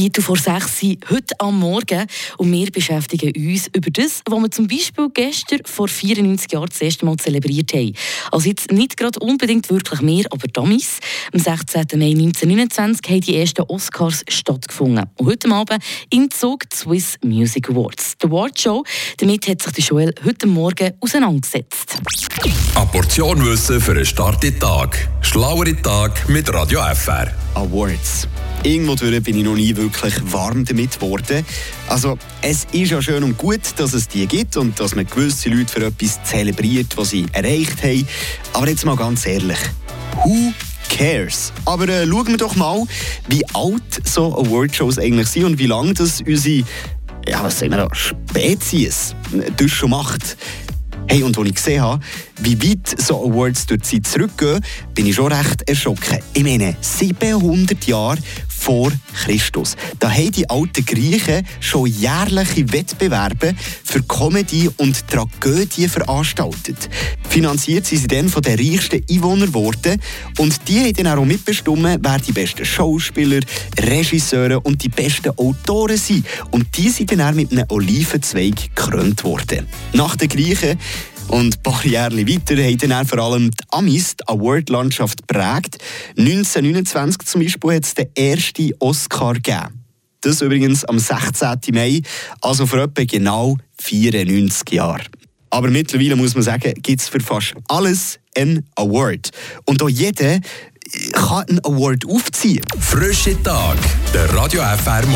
Viertel vor sechs heute am Morgen und wir beschäftigen uns über das, was wir zum Beispiel gestern vor 94 Jahren das erste Mal zelebriert haben. Also jetzt nicht gerade unbedingt wirklich mehr, aber damals, am 16. Mai 1929, haben die ersten Oscars stattgefunden. Und heute Abend im Zug die Swiss Music Awards. Die Awardshow, damit hat sich die Joel heute Morgen auseinandergesetzt. Eine Portion Wissen für einen starken Tag. Schlauere Tag mit Radio FR. Awards. Irgendwo bin ich noch nie wirklich warm damit geworden. Also, es ist ja schön und gut, dass es die gibt und dass man gewisse Leute für etwas zelebriert, was sie erreicht haben. Aber jetzt mal ganz ehrlich, who cares? Aber äh, schauen wir doch mal, wie alt so Awardshows eigentlich sind und wie lange das unsere ja, was sagen wir da, Spezies das schon macht. Hey, und als ich gesehen habe, wie weit so Awards durch die Zeit zurückgehen, bin ich schon recht erschrocken. Ich meine, 700 Jahre vor Christus. Da haben die alten Griechen schon jährliche Wettbewerbe für Comedy und Tragödie veranstaltet. Finanziert sind sie dann von den reichsten Einwohnern geworden und die haben dann auch mitbestimmt, wer die besten Schauspieler, Regisseure und die besten Autoren sind. Und die sind dann auch mit einem Olivenzweig gekrönt worden. Nach den Griechen und ein paar Jahre weiter haben dann vor allem die Amis die Award-Landschaft geprägt. 1929 zum Beispiel hat es den ersten Oscar gegeben. Das übrigens am 16. Mai, also vor etwa genau 94 Jahren. Aber mittlerweile muss man sagen, gibt es für fast alles einen Award. Und auch jeder kann einen Award aufziehen. Frische Tag, der Radio FR